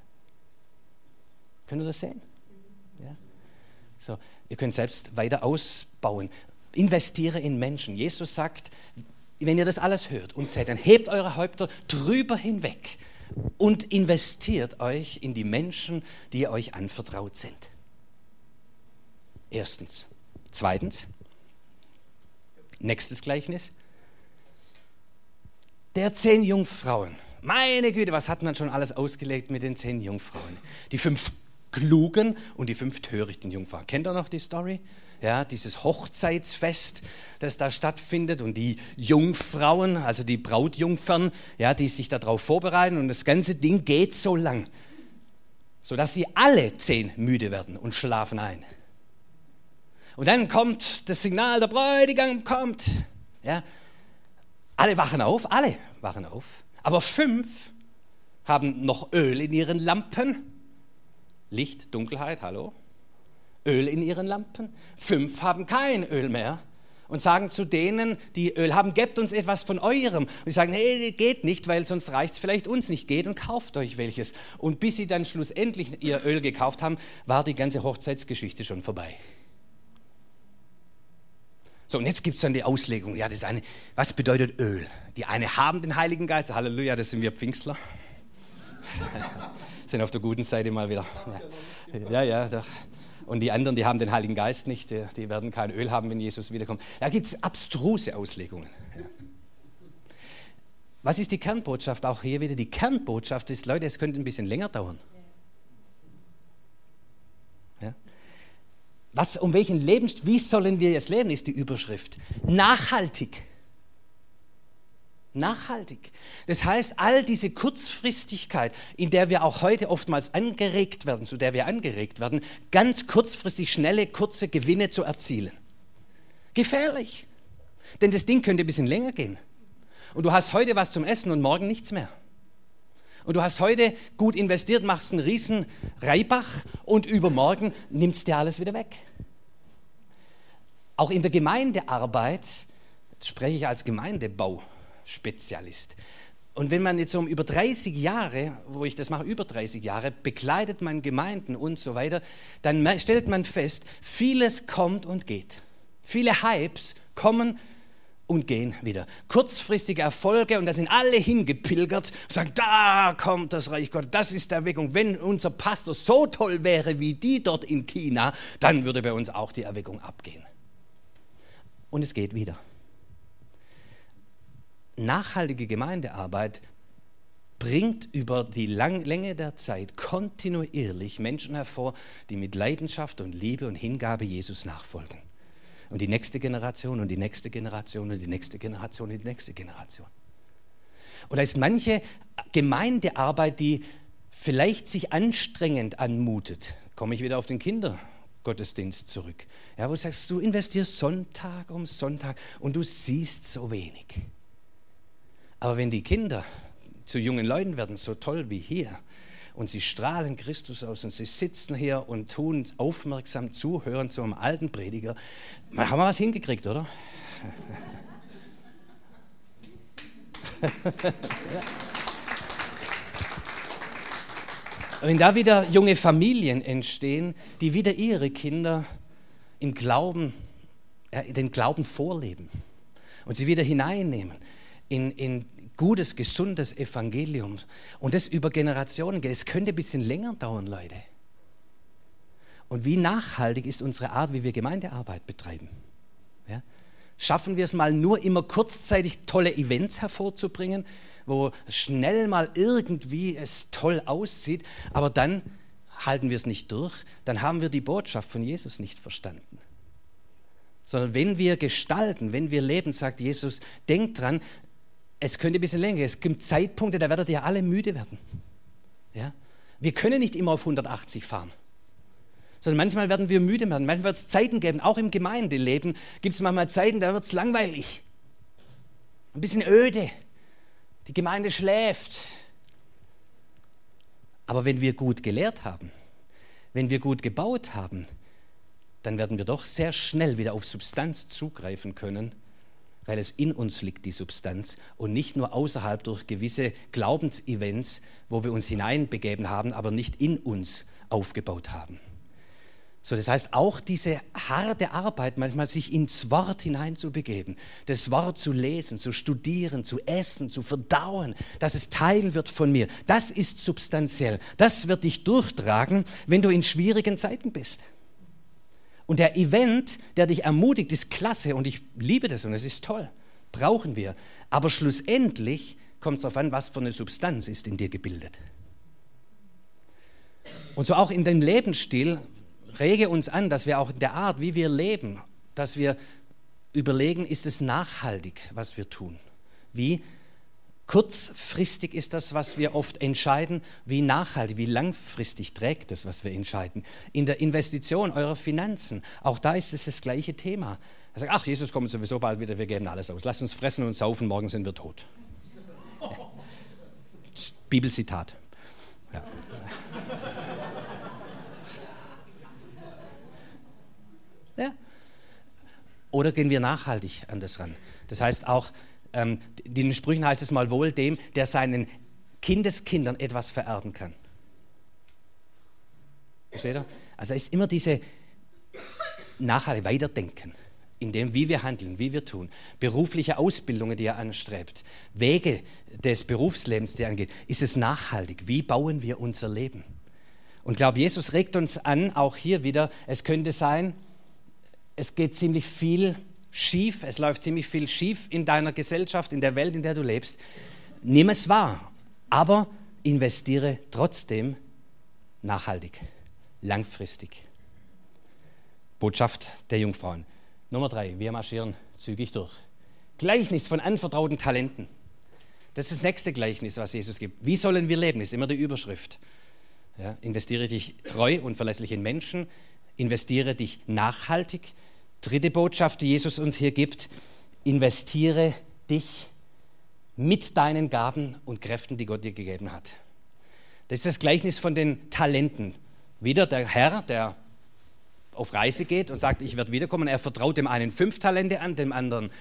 Könnt ihr das sehen? Ja. So, ihr könnt selbst weiter ausbauen. Investiere in Menschen. Jesus sagt, wenn ihr das alles hört und seht, dann hebt eure Häupter drüber hinweg und investiert euch in die Menschen, die euch anvertraut sind. Erstens. Zweitens, nächstes Gleichnis, der zehn Jungfrauen. Meine Güte, was hat man schon alles ausgelegt mit den zehn Jungfrauen? Die fünf klugen und die fünf törichten Jungfrauen. Kennt ihr noch die Story? Ja, dieses Hochzeitsfest, das da stattfindet und die Jungfrauen, also die Brautjungfern, ja, die sich darauf vorbereiten und das ganze Ding geht so lang, sodass sie alle zehn müde werden und schlafen ein. Und dann kommt das Signal, der Bräutigam kommt. Ja. Alle wachen auf, alle wachen auf. Aber fünf haben noch Öl in ihren Lampen. Licht, Dunkelheit, hallo. Öl in ihren Lampen. Fünf haben kein Öl mehr und sagen zu denen, die Öl haben, gebt uns etwas von eurem. Und die sagen, hey, geht nicht, weil sonst reicht es vielleicht uns nicht. Geht und kauft euch welches. Und bis sie dann schlussendlich ihr Öl gekauft haben, war die ganze Hochzeitsgeschichte schon vorbei. So, und jetzt gibt es dann die Auslegung. Ja, das eine, was bedeutet Öl? Die eine haben den Heiligen Geist, Halleluja, das sind wir Pfingstler. sind auf der guten Seite mal wieder. Ja, ja, doch. Und die anderen, die haben den Heiligen Geist nicht, die, die werden kein Öl haben, wenn Jesus wiederkommt. Da gibt es abstruse Auslegungen. Was ist die Kernbotschaft? Auch hier wieder die Kernbotschaft ist, Leute, es könnte ein bisschen länger dauern. Was, um welchen Lebens, wie sollen wir jetzt leben, ist die Überschrift. Nachhaltig. Nachhaltig. Das heißt, all diese Kurzfristigkeit, in der wir auch heute oftmals angeregt werden, zu der wir angeregt werden, ganz kurzfristig schnelle, kurze Gewinne zu erzielen. Gefährlich. Denn das Ding könnte ein bisschen länger gehen. Und du hast heute was zum Essen und morgen nichts mehr. Und du hast heute gut investiert, machst einen riesen Reibach und übermorgen nimmst dir alles wieder weg. Auch in der Gemeindearbeit spreche ich als Gemeindebauspezialist. Und wenn man jetzt um über 30 Jahre, wo ich das mache, über 30 Jahre, begleitet man Gemeinden und so weiter, dann stellt man fest, vieles kommt und geht. Viele Hypes kommen und gehen wieder. Kurzfristige Erfolge und da sind alle hingepilgert und sagen, da kommt das Reich Gottes, das ist der. Und wenn unser Pastor so toll wäre wie die dort in China, dann würde bei uns auch die Erweckung abgehen. Und es geht wieder. Nachhaltige Gemeindearbeit bringt über die Lang Länge der Zeit kontinuierlich Menschen hervor, die mit Leidenschaft und Liebe und Hingabe Jesus nachfolgen und die nächste Generation und die nächste Generation und die nächste Generation und die nächste Generation. Und da ist manche Gemeindearbeit, die vielleicht sich anstrengend anmutet. Komme ich wieder auf den Kindergottesdienst zurück. Ja, wo du sagst, du investierst Sonntag um Sonntag und du siehst so wenig. Aber wenn die Kinder zu jungen Leuten werden, so toll wie hier, und sie strahlen Christus aus und sie sitzen hier und tun aufmerksam zuhören zu einem alten Prediger. Haben wir was hingekriegt, oder? Wenn da wieder junge Familien entstehen, die wieder ihre Kinder im Glauben, den Glauben vorleben und sie wieder hineinnehmen in, in gutes, gesundes Evangelium und das über Generationen geht. Es könnte ein bisschen länger dauern, Leute. Und wie nachhaltig ist unsere Art, wie wir Gemeindearbeit betreiben? Ja? Schaffen wir es mal nur immer kurzzeitig tolle Events hervorzubringen, wo schnell mal irgendwie es toll aussieht, aber dann halten wir es nicht durch, dann haben wir die Botschaft von Jesus nicht verstanden. Sondern wenn wir gestalten, wenn wir leben, sagt Jesus, denkt dran, es könnte ein bisschen länger. Es gibt Zeitpunkte, da werdet ihr alle müde werden. Ja? Wir können nicht immer auf 180 fahren. Sondern manchmal werden wir müde werden. Manchmal wird es Zeiten geben, auch im Gemeindeleben gibt es manchmal Zeiten, da wird es langweilig. Ein bisschen öde. Die Gemeinde schläft. Aber wenn wir gut gelehrt haben, wenn wir gut gebaut haben, dann werden wir doch sehr schnell wieder auf Substanz zugreifen können weil es in uns liegt, die Substanz, und nicht nur außerhalb durch gewisse Glaubensevents, wo wir uns hineinbegeben haben, aber nicht in uns aufgebaut haben. So, das heißt, auch diese harte Arbeit, manchmal sich ins Wort hineinzubegeben, das Wort zu lesen, zu studieren, zu essen, zu verdauen, dass es Teil wird von mir, das ist substanziell. Das wird dich durchtragen, wenn du in schwierigen Zeiten bist. Und der Event, der dich ermutigt, ist klasse und ich liebe das und es ist toll. Brauchen wir. Aber schlussendlich kommt es darauf an, was für eine Substanz ist in dir gebildet. Und so auch in dem Lebensstil rege uns an, dass wir auch in der Art, wie wir leben, dass wir überlegen, ist es nachhaltig, was wir tun? Wie Kurzfristig ist das, was wir oft entscheiden. Wie nachhaltig, wie langfristig trägt das, was wir entscheiden? In der Investition eurer Finanzen, auch da ist es das gleiche Thema. Er sagt, ach, Jesus kommt sowieso bald wieder, wir geben alles aus. Lasst uns fressen und saufen, morgen sind wir tot. Bibelzitat. Ja. ja. Oder gehen wir nachhaltig an das ran? Das heißt auch, ähm, in den Sprüchen heißt es mal wohl dem, der seinen Kindeskindern etwas vererben kann. Versteht ihr? Also ist immer diese nachhaltige Weiterdenken in dem, wie wir handeln, wie wir tun, berufliche Ausbildungen, die er anstrebt, Wege des Berufslebens, die er angeht, ist es nachhaltig? Wie bauen wir unser Leben? Und ich glaube, Jesus regt uns an, auch hier wieder, es könnte sein, es geht ziemlich viel schief, es läuft ziemlich viel schief in deiner Gesellschaft, in der Welt, in der du lebst. nimm es wahr, aber investiere trotzdem nachhaltig, langfristig. Botschaft der Jungfrauen. Nummer drei, wir marschieren zügig durch. Gleichnis von anvertrauten Talenten. Das ist das nächste Gleichnis, was Jesus gibt. Wie sollen wir leben? Ist immer die Überschrift. Ja, investiere dich treu und verlässlich in Menschen, investiere dich nachhaltig. Dritte Botschaft, die Jesus uns hier gibt, investiere dich mit deinen Gaben und Kräften, die Gott dir gegeben hat. Das ist das Gleichnis von den Talenten. Wieder der Herr, der auf Reise geht und sagt, ich werde wiederkommen. Er vertraut dem einen fünf Talente an, dem anderen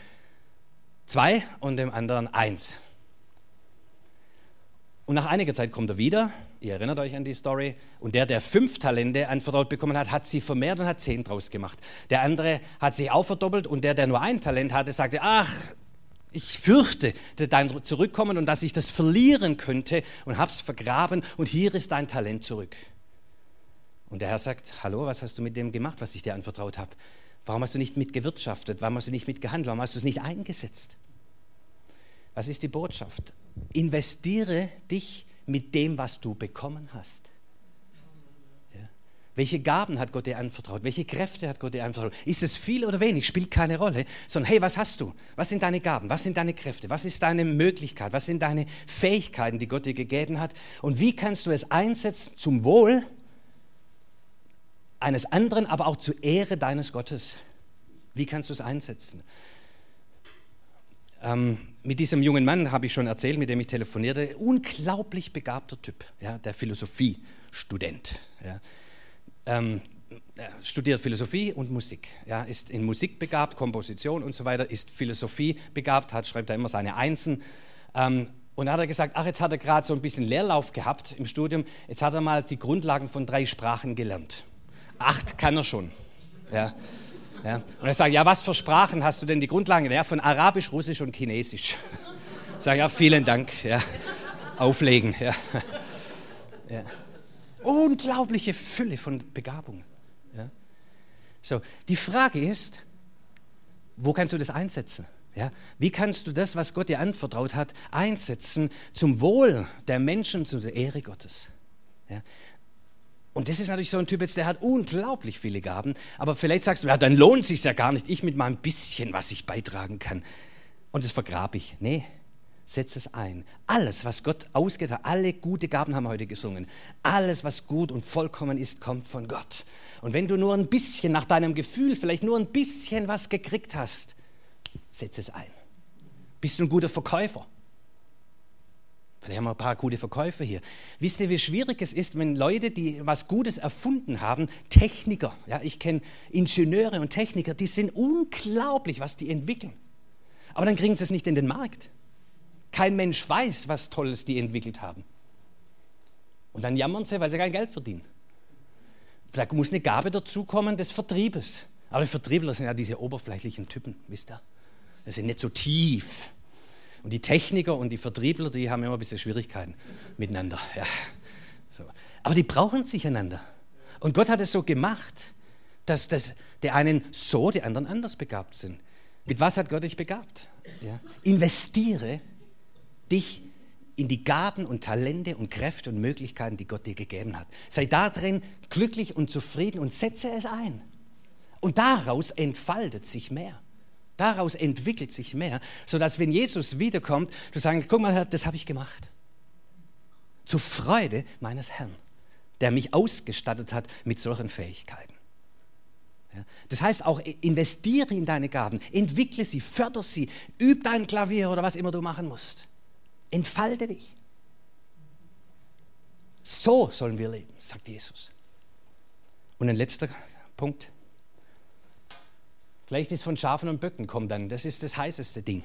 zwei und dem anderen eins. Und nach einiger Zeit kommt er wieder, ihr erinnert euch an die Story, und der, der fünf Talente anvertraut bekommen hat, hat sie vermehrt und hat zehn draus gemacht. Der andere hat sich auch verdoppelt und der, der nur ein Talent hatte, sagte, ach, ich fürchte dein Zurückkommen und dass ich das verlieren könnte und hab's vergraben und hier ist dein Talent zurück. Und der Herr sagt, hallo, was hast du mit dem gemacht, was ich dir anvertraut habe? Warum hast du nicht mitgewirtschaftet? Warum hast du nicht mitgehandelt? Warum hast du es nicht eingesetzt? Was ist die Botschaft? Investiere dich mit dem, was du bekommen hast. Ja. Welche Gaben hat Gott dir anvertraut? Welche Kräfte hat Gott dir anvertraut? Ist es viel oder wenig? Spielt keine Rolle. Sondern hey, was hast du? Was sind deine Gaben? Was sind deine Kräfte? Was ist deine Möglichkeit? Was sind deine Fähigkeiten, die Gott dir gegeben hat? Und wie kannst du es einsetzen zum Wohl eines anderen, aber auch zur Ehre deines Gottes? Wie kannst du es einsetzen? Ähm, mit diesem jungen Mann habe ich schon erzählt, mit dem ich telefonierte, unglaublich begabter Typ, ja, der Philosophiestudent. Ja. Ähm, studiert Philosophie und Musik, ja, ist in Musik begabt, Komposition und so weiter, ist Philosophie begabt, hat, schreibt da immer seine Einsen. Ähm, und da hat er gesagt, ach, jetzt hat er gerade so ein bisschen Leerlauf gehabt im Studium, jetzt hat er mal die Grundlagen von drei Sprachen gelernt. Acht kann er schon. Ja. Ja? Und er sagt, ja, was für Sprachen hast du denn die Grundlagen? Ja, von Arabisch, Russisch und Chinesisch. Ich sage, ja, vielen Dank. Ja. Auflegen. Ja. Ja. Unglaubliche Fülle von Begabungen. Ja. So, die Frage ist, wo kannst du das einsetzen? Ja, wie kannst du das, was Gott dir anvertraut hat, einsetzen zum Wohl der Menschen, zur Ehre Gottes? Ja, und das ist natürlich so ein Typ jetzt, der hat unglaublich viele Gaben. Aber vielleicht sagst du, ja, dann lohnt sich ja gar nicht, ich mit meinem bisschen, was ich beitragen kann. Und das vergrabe ich. Nee, setz es ein. Alles, was Gott ausgeht hat, alle gute Gaben haben wir heute gesungen. Alles, was gut und vollkommen ist, kommt von Gott. Und wenn du nur ein bisschen nach deinem Gefühl, vielleicht nur ein bisschen was gekriegt hast, setz es ein. Bist du ein guter Verkäufer? Vielleicht haben wir ein paar gute Verkäufer hier. Wisst ihr, wie schwierig es ist, wenn Leute, die was Gutes erfunden haben, Techniker, ja, ich kenne Ingenieure und Techniker, die sind unglaublich, was die entwickeln. Aber dann kriegen sie es nicht in den Markt. Kein Mensch weiß, was Tolles die entwickelt haben. Und dann jammern sie, weil sie kein Geld verdienen. Da muss eine Gabe dazukommen des Vertriebes. Aber die Vertriebler sind ja diese oberflächlichen Typen, wisst ihr? Das sind nicht so tief. Und die Techniker und die Vertriebler, die haben immer ein bisschen Schwierigkeiten miteinander. Ja. So. Aber die brauchen sich einander. Und Gott hat es so gemacht, dass das, der einen so, die anderen anders begabt sind. Mit was hat Gott dich begabt? Ja. Investiere dich in die Gaben und Talente und Kräfte und Möglichkeiten, die Gott dir gegeben hat. Sei darin glücklich und zufrieden und setze es ein. Und daraus entfaltet sich mehr. Daraus entwickelt sich mehr, sodass wenn Jesus wiederkommt, du sagst, guck mal, das habe ich gemacht. Zur Freude meines Herrn, der mich ausgestattet hat mit solchen Fähigkeiten. Ja, das heißt auch, investiere in deine Gaben, entwickle sie, förder sie, üb dein Klavier oder was immer du machen musst. Entfalte dich. So sollen wir leben, sagt Jesus. Und ein letzter Punkt. Gleichnis von Schafen und Böcken kommt dann. Das ist das heißeste Ding.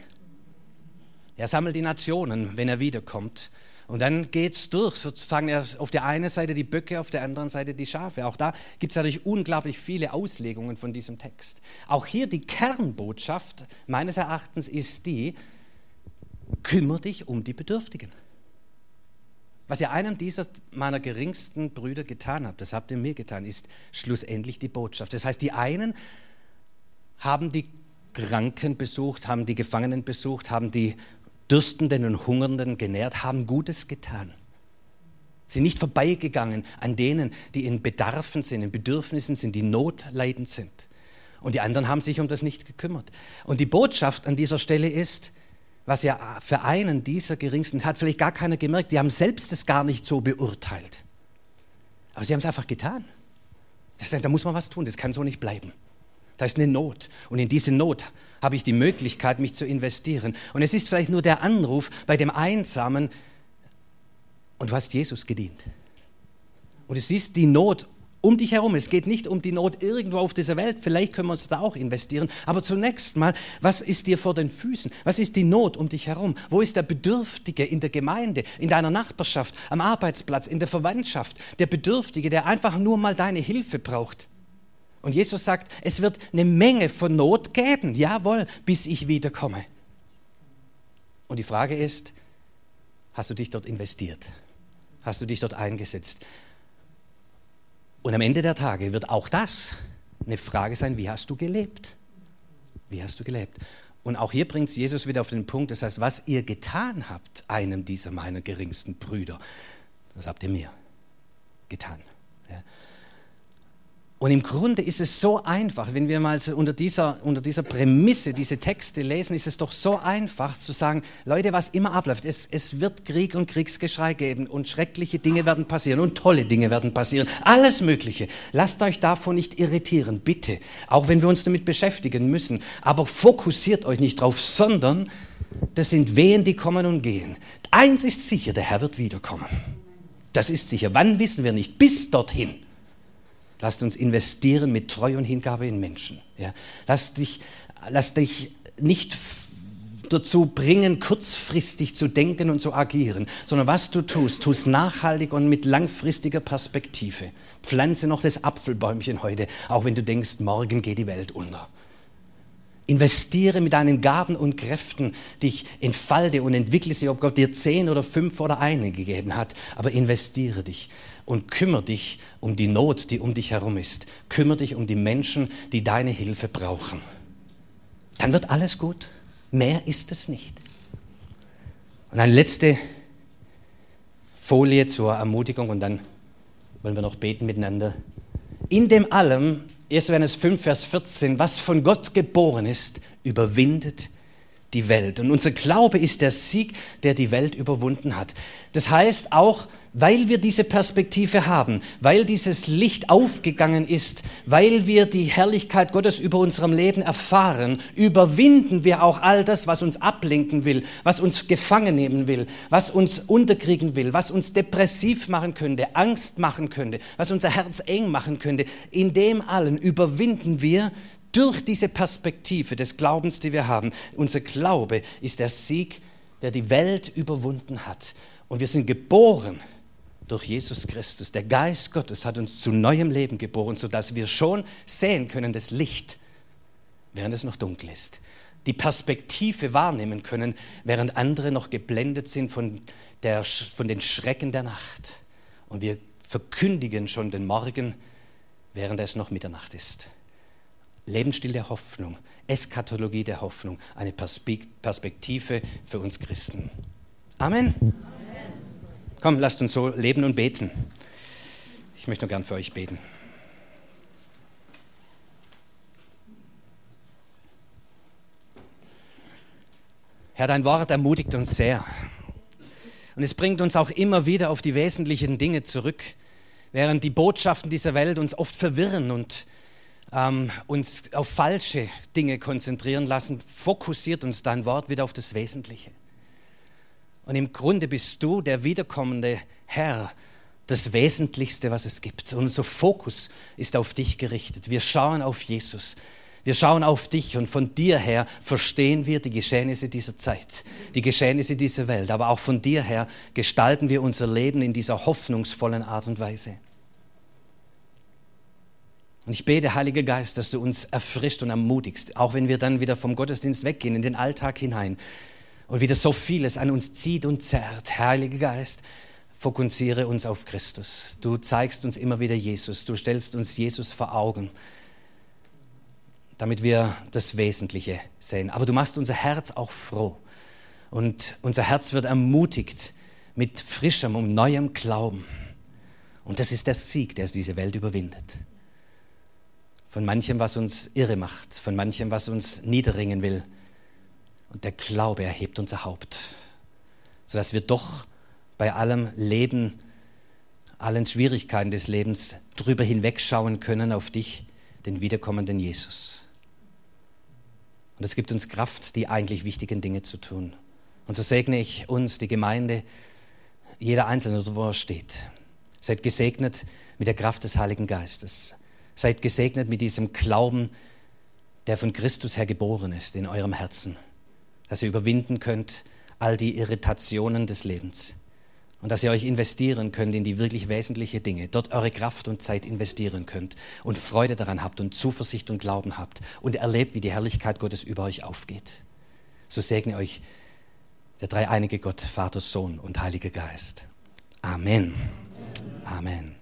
Er sammelt die Nationen, wenn er wiederkommt. Und dann geht es durch, sozusagen auf der einen Seite die Böcke, auf der anderen Seite die Schafe. Auch da gibt es natürlich unglaublich viele Auslegungen von diesem Text. Auch hier die Kernbotschaft meines Erachtens ist die, kümmere dich um die Bedürftigen. Was ihr einem dieser meiner geringsten Brüder getan habt, das habt ihr mir getan, ist schlussendlich die Botschaft. Das heißt, die einen haben die Kranken besucht, haben die Gefangenen besucht, haben die Dürstenden und Hungernden genährt, haben Gutes getan. Sind nicht vorbeigegangen an denen, die in Bedarfen sind, in Bedürfnissen sind, die notleidend sind. Und die anderen haben sich um das nicht gekümmert. Und die Botschaft an dieser Stelle ist, was ja für einen dieser geringsten hat vielleicht gar keiner gemerkt, die haben selbst es gar nicht so beurteilt. Aber sie haben es einfach getan. Das, da muss man was tun, das kann so nicht bleiben. Da ist eine Not. Und in diese Not habe ich die Möglichkeit, mich zu investieren. Und es ist vielleicht nur der Anruf bei dem Einsamen, und du hast Jesus gedient. Und du siehst die Not um dich herum. Es geht nicht um die Not irgendwo auf dieser Welt. Vielleicht können wir uns da auch investieren. Aber zunächst mal, was ist dir vor den Füßen? Was ist die Not um dich herum? Wo ist der Bedürftige in der Gemeinde, in deiner Nachbarschaft, am Arbeitsplatz, in der Verwandtschaft? Der Bedürftige, der einfach nur mal deine Hilfe braucht. Und Jesus sagt, es wird eine Menge von Not geben. Jawohl, bis ich wiederkomme. Und die Frage ist, hast du dich dort investiert? Hast du dich dort eingesetzt? Und am Ende der Tage wird auch das eine Frage sein, wie hast du gelebt? Wie hast du gelebt? Und auch hier bringt Jesus wieder auf den Punkt, das heißt, was ihr getan habt, einem dieser meiner geringsten Brüder, das habt ihr mir getan. Ja. Und im Grunde ist es so einfach, wenn wir mal unter dieser, unter dieser Prämisse diese Texte lesen, ist es doch so einfach zu sagen, Leute, was immer abläuft, es, es wird Krieg und Kriegsgeschrei geben und schreckliche Dinge werden passieren und tolle Dinge werden passieren, alles Mögliche. Lasst euch davon nicht irritieren, bitte, auch wenn wir uns damit beschäftigen müssen, aber fokussiert euch nicht drauf, sondern das sind Wehen, die kommen und gehen. Eins ist sicher, der Herr wird wiederkommen. Das ist sicher. Wann wissen wir nicht? Bis dorthin. Lasst uns investieren mit Treu und Hingabe in Menschen. Ja. Lass, dich, lass dich nicht dazu bringen, kurzfristig zu denken und zu agieren, sondern was du tust, tust nachhaltig und mit langfristiger Perspektive. Pflanze noch das Apfelbäumchen heute, auch wenn du denkst, morgen geht die Welt unter. Investiere mit deinen Gaben und Kräften, dich entfalte und entwickle sie, ob Gott dir zehn oder fünf oder eine gegeben hat, aber investiere dich und kümmere dich um die Not, die um dich herum ist. Kümmere dich um die Menschen, die deine Hilfe brauchen. Dann wird alles gut. Mehr ist es nicht. Und eine letzte Folie zur Ermutigung und dann wollen wir noch beten miteinander. In dem allem, 1. Johannes 5, Vers 14, was von Gott geboren ist, überwindet die Welt. Und unser Glaube ist der Sieg, der die Welt überwunden hat. Das heißt auch, weil wir diese Perspektive haben, weil dieses Licht aufgegangen ist, weil wir die Herrlichkeit Gottes über unserem Leben erfahren, überwinden wir auch all das, was uns ablenken will, was uns gefangen nehmen will, was uns unterkriegen will, was uns depressiv machen könnte, Angst machen könnte, was unser Herz eng machen könnte. In dem allen überwinden wir durch diese Perspektive des Glaubens, die wir haben. Unser Glaube ist der Sieg, der die Welt überwunden hat. Und wir sind geboren durch Jesus Christus. Der Geist Gottes hat uns zu neuem Leben geboren, sodass wir schon sehen können das Licht, während es noch dunkel ist. Die Perspektive wahrnehmen können, während andere noch geblendet sind von, der, von den Schrecken der Nacht. Und wir verkündigen schon den Morgen, während es noch Mitternacht ist. Lebensstil der Hoffnung, Eskatologie der Hoffnung, eine Perspektive für uns Christen. Amen. Amen. Komm, lasst uns so leben und beten. Ich möchte noch gern für euch beten. Herr, dein Wort ermutigt uns sehr. Und es bringt uns auch immer wieder auf die wesentlichen Dinge zurück, während die Botschaften dieser Welt uns oft verwirren und ähm, uns auf falsche Dinge konzentrieren lassen, fokussiert uns dein Wort wieder auf das Wesentliche. Und im Grunde bist du der wiederkommende Herr, das Wesentlichste, was es gibt. Und unser Fokus ist auf dich gerichtet. Wir schauen auf Jesus. Wir schauen auf dich und von dir her verstehen wir die Geschehnisse dieser Zeit, die Geschehnisse dieser Welt. Aber auch von dir her gestalten wir unser Leben in dieser hoffnungsvollen Art und Weise. Und ich bete, Heiliger Geist, dass du uns erfrischt und ermutigst, auch wenn wir dann wieder vom Gottesdienst weggehen, in den Alltag hinein und wieder so vieles an uns zieht und zerrt. Heiliger Geist, fokussiere uns auf Christus. Du zeigst uns immer wieder Jesus. Du stellst uns Jesus vor Augen, damit wir das Wesentliche sehen. Aber du machst unser Herz auch froh. Und unser Herz wird ermutigt mit frischem und neuem Glauben. Und das ist der Sieg, der diese Welt überwindet. Von manchem, was uns irre macht, von manchem, was uns niederringen will. Und der Glaube erhebt unser Haupt, sodass wir doch bei allem Leben, allen Schwierigkeiten des Lebens drüber hinwegschauen können auf dich, den wiederkommenden Jesus. Und es gibt uns Kraft, die eigentlich wichtigen Dinge zu tun. Und so segne ich uns, die Gemeinde, jeder Einzelne, wo er steht. Seid gesegnet mit der Kraft des Heiligen Geistes. Seid gesegnet mit diesem Glauben, der von Christus her geboren ist in eurem Herzen, dass ihr überwinden könnt all die Irritationen des Lebens und dass ihr euch investieren könnt in die wirklich wesentlichen Dinge, dort eure Kraft und Zeit investieren könnt und Freude daran habt und Zuversicht und Glauben habt und erlebt, wie die Herrlichkeit Gottes über euch aufgeht. So segne euch der dreieinige Gott, Vater, Sohn und Heiliger Geist. Amen. Amen.